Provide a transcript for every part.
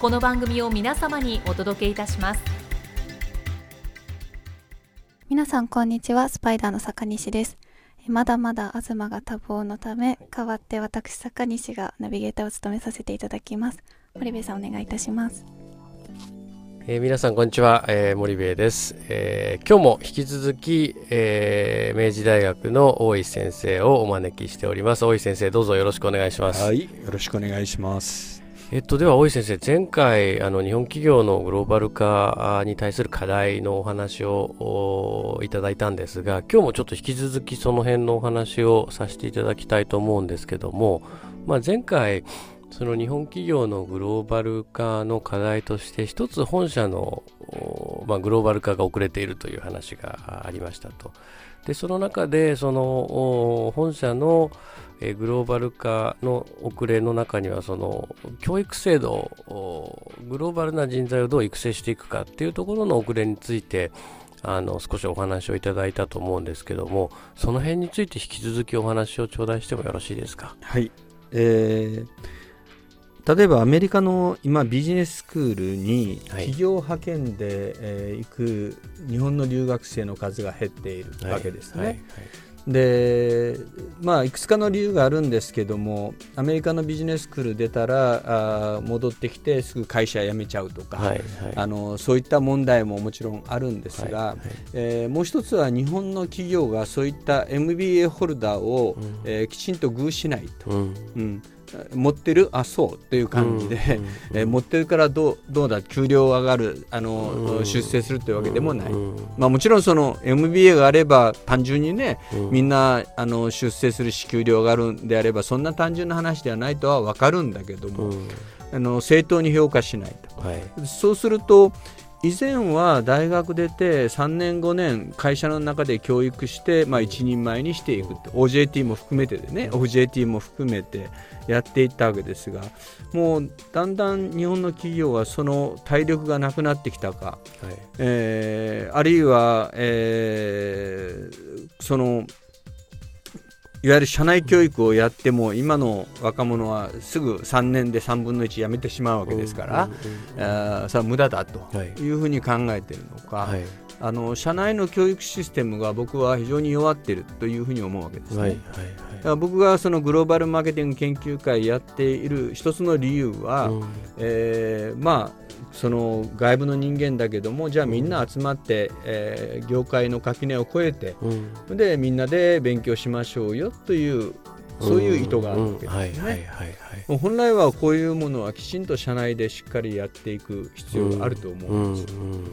この番組を皆様にお届けいたします。皆さんこんにちは。スパイダーの坂西です。まだまだ東が多忙のため代わって私坂西がナビゲーターを務めさせていただきます。森部さんお願いいたします。えー、皆さんこんにちは、えー、森部です、えー、今日も引き続き、えー、明治大学の大石先生をお招きしております。大石先生どうぞよろしくお願いします。はいよろしくお願いしますえっと、では大井先生前回あの日本企業のグローバル化に対する課題のお話をいただいたんですが今日もちょっと引き続きその辺のお話をさせていただきたいと思うんですけども、まあ、前回その日本企業のグローバル化の課題として一つ本社の、まあ、グローバル化が遅れているという話がありましたと。でその中でその本社のえグローバル化の遅れの中にはその教育制度グローバルな人材をどう育成していくかっていうところの遅れについてあの少しお話をいただいたと思うんですけどもその辺について引き続きお話を頂戴してもよろしいですか？はい、えー、例えばアメリカの今ビジネススクールに企業派遣で、えー、行く日本の留学生の数が減っているわけですね。はい。はい。はいでまあ、いくつかの理由があるんですけどもアメリカのビジネススクール出たらあ戻ってきてすぐ会社辞めちゃうとか、はいはい、あのそういった問題ももちろんあるんですが、はいはい、えー、もう一つは日本の企業がそういった MBA ホルダーを、うん、えー、きちんと遇しないと。うん、うん持ってる？あそう。という感じで、うんうん、えー、持ってるからどうどうだ？給料上がる？あの、うん、出世するというわけでもない、うん、まあ、もちろんその MBA があれば単純にね、みんなあの出世するし給料上がるんであればそんな単純な話ではないとは分かるんだけども、あの正当に評価しないと、はい、そうすると以前は大学出て3年5年会社の中で教育して、まあ、一人前にしていく OJT も含めてでね OJT も含めてやっていったわけですがもうだんだん日本の企業はその体力がなくなってきたか、はい、えー、あるいは、えー、そのいわゆる社内教育をやっても今の若者はすぐ3年で3分の1やめてしまうわけですから、うんうん、それは無駄だとい。うふうに考えているのか、はい、あの社内の教育システムが僕は非常に弱っているというふうに思うわけですね。はいはいはい、僕がそのグローバルマーケティング研究会やっている一つの理由は、うん、えー、まあその外部の人間だけどもじゃあみんな集まって、うん、えー、業界の垣根を越えて、うん、でみんなで勉強しましょうよというそういう意図があるわけですね。本来はこういうものはきちんと社内でしっかりやっていく必要があると思うんです。うんうん、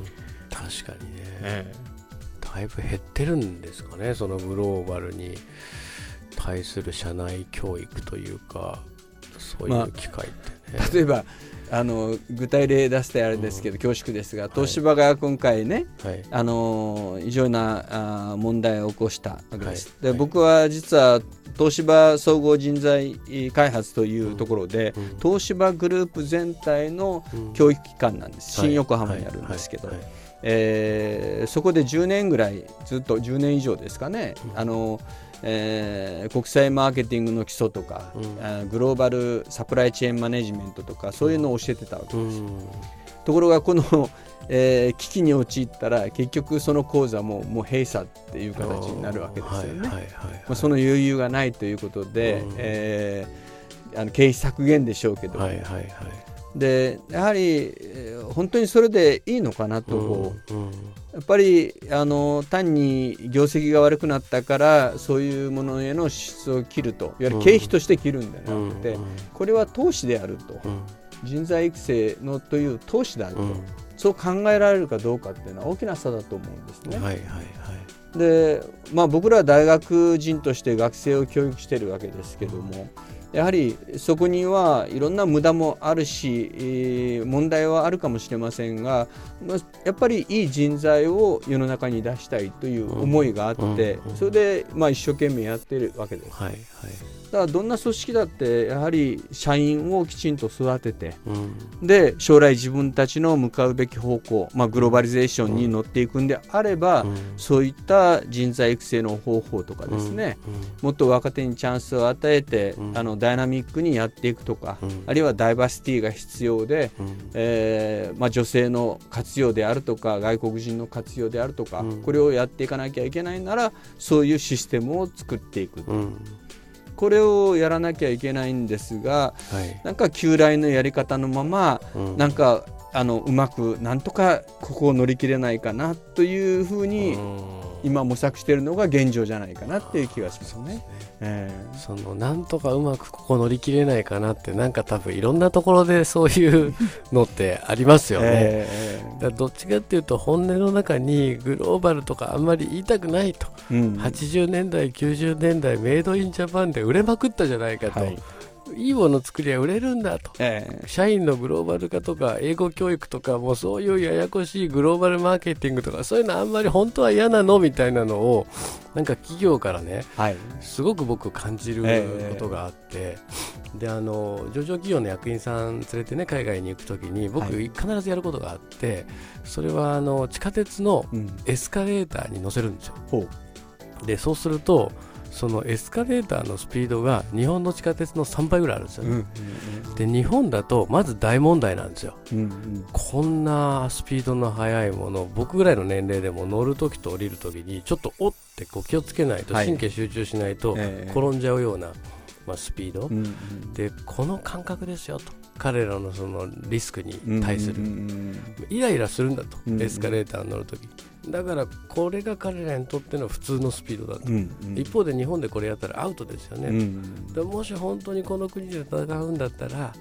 確かにね、ええ、だいぶ減ってるんですかねそのグローバルに。対する社内教育というかそういう機会って。ね。まあ、例えばあの具体例出してあれですけど、恐縮ですが東芝が今回ね、はい、あの異常なあ問題を起こしたわけです。はい、で僕は実は東芝総合人材開発というところで、うん、東芝グループ全体の教育機関なんです、うん、新横浜にあるんですけど、えー、そこで10年ぐらいずっと10年以上ですかね、うん、あのえー、国際マーケティングの基礎とか、うん、グローバルサプライチェーンマネジメントとかそういうのを教えてたわけです。うん、ところがこの、えー、危機に陥ったら結局その講座ももう閉鎖っていう形になるわけですよね。その余裕がないということで、うん、えー、あの経費削減でしょうけど、はいはいはい、でやはり、えー、本当にそれでいいのかなと、うんうん、やっぱりあの単に業績が悪くなったからそういうものへの支出を切ると。いわゆる経費として切るんではなくて、これは投資であると、人材育成のという投資であると、そう考えられるかどうかっていうのは大きな差だと思うんですね。はいはいはい。でまあ、僕らは大学人として学生を教育しているわけですけども、やはりそこにはいろんな無駄もあるし問題はあるかもしれませんがやっぱりいい人材を世の中に出したいという思いがあってそれでまあ一生懸命やっているわけです。はいはいだからどんな組織だってやはり社員をきちんと育てて、うん、で将来自分たちの向かうべき方向、まあ、グローバリゼーションに乗っていくんであれば、うん、そういった人材育成の方法とかですね、うん、もっと若手にチャンスを与えて、あのダイナミックにやっていくとか、あるいはダイバーシティが必要で、えーまあ、女性の活用であるとか外国人の活用であるとか、これをやっていかなきゃいけないならそういうシステムを作っていく。これをやらなきゃいけないんですが、はい、なんか旧来のやり方のまま、うん、なんかあのうまくなんとかここを乗り切れないかなというふうに今模索しているのが現状じゃないかなっていう気がしますね。えー、そのなんとかうまくここ乗り切れないかなってなんか多分いろんなところでそういう のってありますよね。えー、だどっちかっていうと本音の中にグローバルとかあんまり言いたくないと、うん、80年代90年代メイドインジャパンで売れまくったじゃないかと。はいいいもの作りゃ売れるんだと、えー、社員のグローバル化とか英語教育とかもうそういうややこしいグローバルマーケティングとかそういうのあんまり本当は嫌なのみたいなのをなんか企業からね、はい、すごく僕感じることがあって、えー、であの上場企業の役員さん連れてね海外に行くときに僕必ずやることがあって、それはあの地下鉄のエスカレーターに乗せるんですよ。う。ん、でそうするとそのエスカレーターのスピードが日本の地下鉄の3倍ぐらいあるんですよね、うん。うんうん、で日本だとまず大問題なんですよ、うんうん、こんなスピードの速いもの僕ぐらいの年齢でも乗るときと降りるときにちょっとおってこう気をつけないと神経集中しないと転んじゃうような、まあ、スピード、うんうん、でこの感覚ですよと。彼らのそのリスクに対する、イライラするんだと、エスカレーターに乗るときだからこれが彼らにとっての普通のスピードだと、うんうん、一方で日本でこれやったらアウトですよね、うんうん、もし本当にこの国で戦うんだったら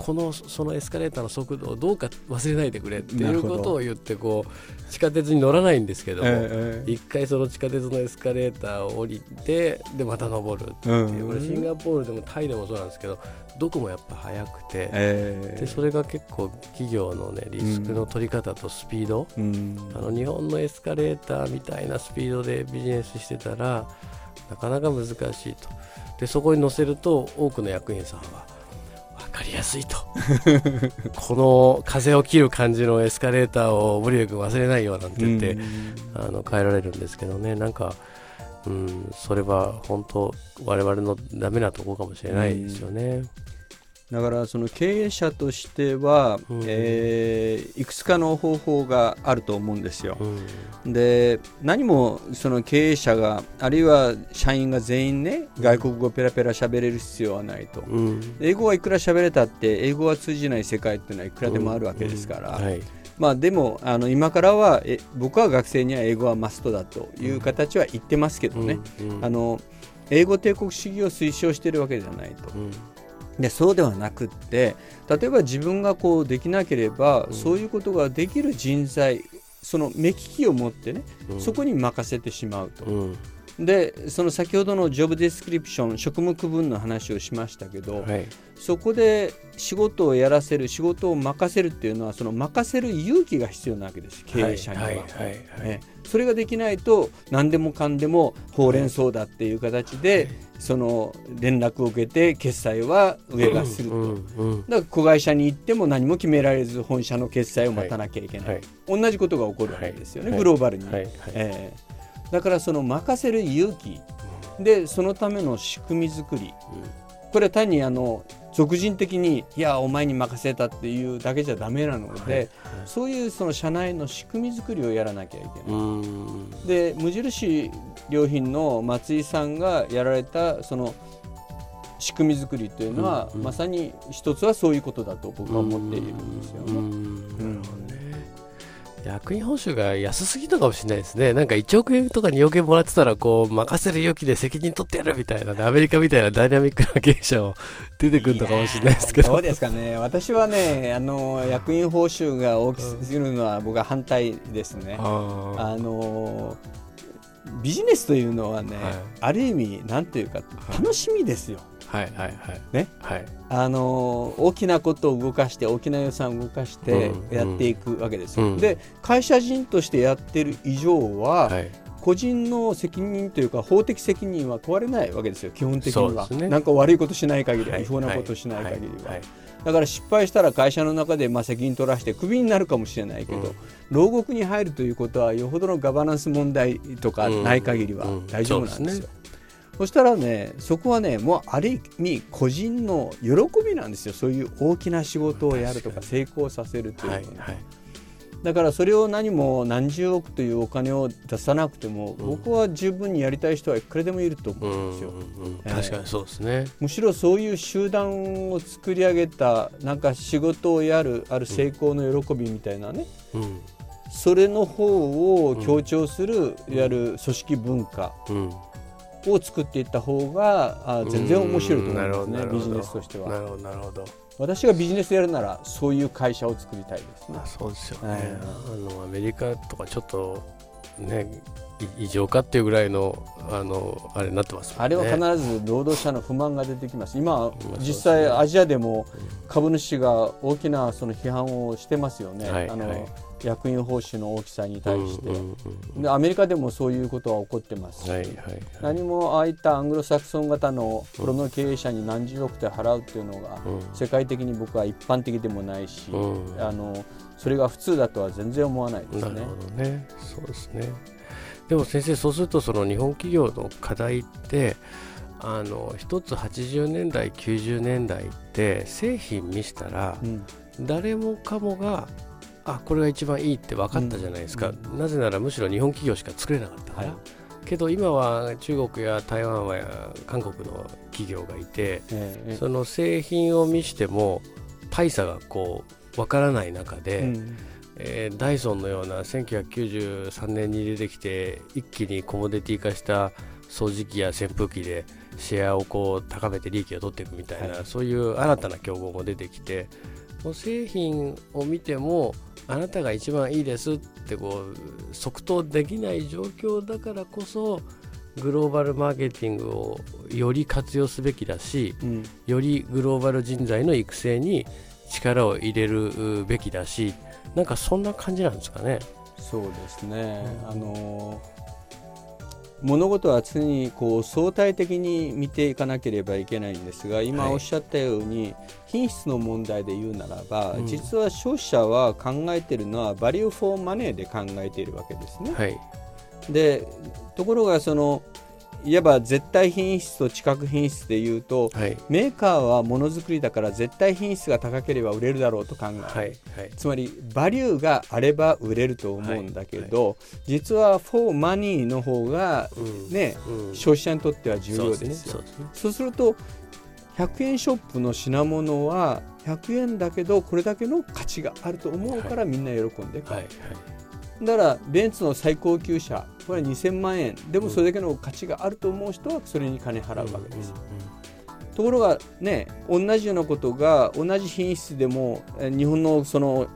このそのエスカレーターの速度をどうか忘れないでくれっていうことを言ってこう地下鉄に乗らないんですけども、えー、一回その地下鉄のエスカレーターを降りてでまた登るっていう、うん、これシンガポールでもタイでもそうなんですけどどこもやっぱ速くて、えー、でそれが結構企業の、ね、リスクの取り方とスピード、うん、あの日本のエスカレーターみたいなスピードでビジネスしてたらなかなか難しいと。でそこに乗せると多くの役員さんは分かりやすいと。この風を切る感じのエスカレーターを森部君忘れないよなんて言って、うん、あの変えられるんですけどね。なんかうん、それは本当我々のダメなところかもしれないですよね。だからその経営者としては、うん、えー、いくつかの方法があると思うんですよ。うん、で何もその経営者があるいは社員が全員ね外国語ペラペラ喋れる必要はないと、うん、英語はいくら喋れたって英語は通じない世界っていうのはいくらでもあるわけですから。はい。まあ、でもあの今からはえ僕は学生には英語はマストだという形は言ってますけどね、あの英語帝国主義を推奨しているわけじゃないと。うんでそうではなくって例えば自分がこうできなければ、うん、そういうことができる人材その目利きを持ってね、うん、そこに任せてしまうと、うん、でその先ほどのジョブディスクリプション職務区分の話をしましたけど、はい、そこで仕事をやらせる仕事を任せるっていうのはその任せる勇気が必要なわけです経営者には。はいはいはい。それができないと何でもかんでもほうれん草だっていう形で、その連絡を受けて決済は上がすると、だから子会社に行っても何も決められず本社の決済を待たなきゃいけない、同じことが起こるわけですよね、グローバルに。えーだからその任せる勇気。でそのための仕組み作り、これは単にあの俗人的にいやお前に任せたっていうだけじゃだめなので、はい。そういうその社内の仕組み作りをやらなきゃいけない。で無印良品の松井さんがやられたその仕組み作りというのは、まさに一つはそういうことだと僕は思っているんですよね。なるほどね役員報酬が安すぎたかもしれないですね。なんか1億円とか2億円もらってたら、こう、任せる勇気で責任取ってやるみたいな、ね、アメリカみたいなダイナミックな経営者を出てくるのかもしれないですけど。そうですかね。私はね、あの、役員報酬が大きすぎるのは僕は反対ですね。あの、ビジネスというのはね、はい、ある意味、なんていうか、楽しみですよ。はいはいはい。ね。はい。あの大きなことを動かして大きな予算を動かしてやっていくわけですよ。うんうん、で会社人としてやってる以上は、はい、個人の責任というか法的責任は問われないわけですよ基本的には、ね、なんか悪いことしない限りは、はい、違法なことしない限りは。はいだから失敗したら会社の中でまあ責任取らしてクビになるかもしれないけど、うん、牢獄に入るということはよほどのガバナンス問題とかない限りは大丈夫なんですよ。うんそしたらねそこはねもうある意味個人の喜びなんですよ。そういう大きな仕事をやるとか成功させるというのは、はいはい、だからそれを何も何十億というお金を出さなくても、うん、僕は十分にやりたい人はいくらでもいると思うんですよ、確かにそうですね。むしろそういう集団を作り上げたなんか仕事をやるある成功の喜びみたいなね、それの方を強調する、いわゆる組織文化、を作っていった方があ全然面白いと思いますねビジネスとしては。なるほどなるほど。私がビジネスやるならそういう会社を作りたいですね。そうですよね、はい、あのアメリカとかちょっとね異常かっていうぐらいのあのあれになってます、ね、あれは必ず労働者の不満が出てきます。今、実際アジアでも株主が大きなその批判をしてますよね。はい、あの、はい役員報酬の大きさに対して、でアメリカでもそういうことは起こってます。し、はいはいはい、何もああいったアングロサクソン型のプロの経営者に何十億で払うっていうのが、世界的に僕は一般的でもないし、あのそれが普通だとは全然思わないですね。なるほどね。そうですね。でも先生そうするとその日本企業の課題ってあの一つ80年代90年代って製品見したら、うん、誰もかもがあこれが一番いいって分かったじゃないですか、うん、なぜならむしろ日本企業しか作れなかったから、はい、けど今は中国や台湾は韓国の企業がいて、えー、その製品を見しても大差がこう分からない中で、うん、えー、ダイソンのような1993年に出てきて一気にコモディティ化した掃除機や扇風機でシェアをこう高めて利益を取っていくみたいな、はい、そういう新たな競合も出てきて製品を見てもあなたが一番いいですってこう即答できない状況だからこそグローバルマーケティングをより活用すべきだし、うん、よりグローバル人材の育成に力を入れるべきだしなんかそんな感じなんですかね。そうですね、うん、あの物事は常にこう相対的に見ていかなければいけないんですが今おっしゃったように、品質の問題で言うならば、うん、実は消費者は考えているのはバリュー・フォー・マネーで考えているわけですね。はい、でところがそのいわば絶対品質と知覚品質でいうと、はい、メーカーはものづくりだから絶対品質が高ければ売れるだろうと考える、はいはい、つまりバリューがあれば売れると思うんだけど、実はフォーマニーの方がね、うんうん、消費者にとっては重要ですよ。そう、ねそう、すると100円ショップの品物は100円だけどこれだけの価値があると思うからみんな喜んで買う。だからベンツの最高級車これは2000万円。でもそれだけの価値があると思う人はそれに金払うわけです。ところがね同じようなことが同じ品質でも日本のその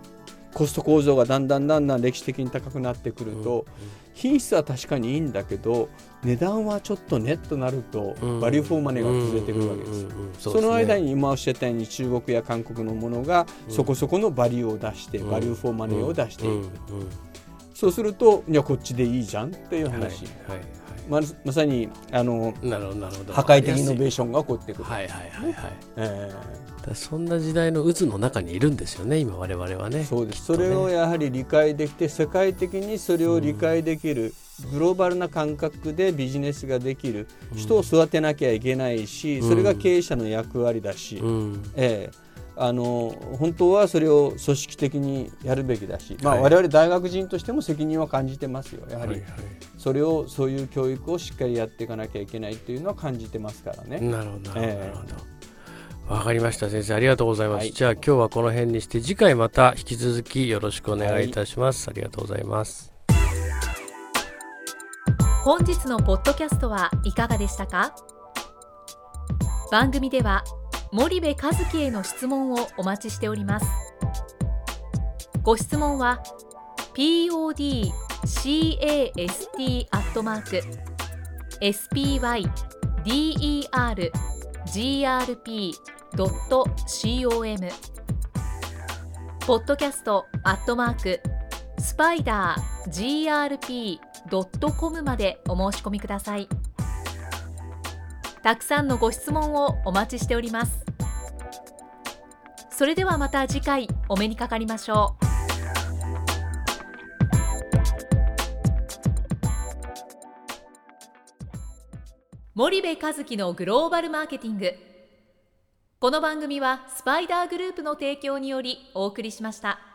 コスト構造がだんだんだんだん歴史的に高くなってくると、品質は確かにいいんだけど値段はちょっとねとなると、バリューフォーマネーが崩れてくるわけです。その間に今おっしゃったように中国や韓国のものがそこそこのバリューを出して、バリューフォーマネーを出していく。そうするといやこっちでいいじゃんっていう話、はいはいままさにあのなるほどなるほど。破壊的イノベーションが起こってくる。はいはいはいはい。えー、そんな時代の渦の中にいるんですよね今我々はね。そうです、ね、それをやはり理解できて世界的にそれを理解できる、グローバルな感覚でビジネスができる人を育てなきゃいけないし、それが経営者の役割だし、うん、えーあの本当はそれを組織的にやるべきだし、まあ、我々大学人としても責任は感じてますよ、やはり、それをそういう教育をしっかりやっていかなきゃいけないというのは感じてますからね。なるほど、なるほど。わかりました先生。ありがとうございます、はい、じゃあ今日はこの辺にして次回また引き続きよろしくお願いいたします、はい、ありがとうございます。本日のポッドキャストはいかがでしたか？番組では森部和樹への質問をお待ちしております。ご質問は podcast アットマーク spydergrp.com ポッドキャストアットマークスパイダー grp.com までお申し込みください。たくさんのご質問をお待ちしております。それではまた次回お目にかかりましょう森部和樹のグローバルマーケティングこの番組はスパイダーグループの提供によりお送りしました。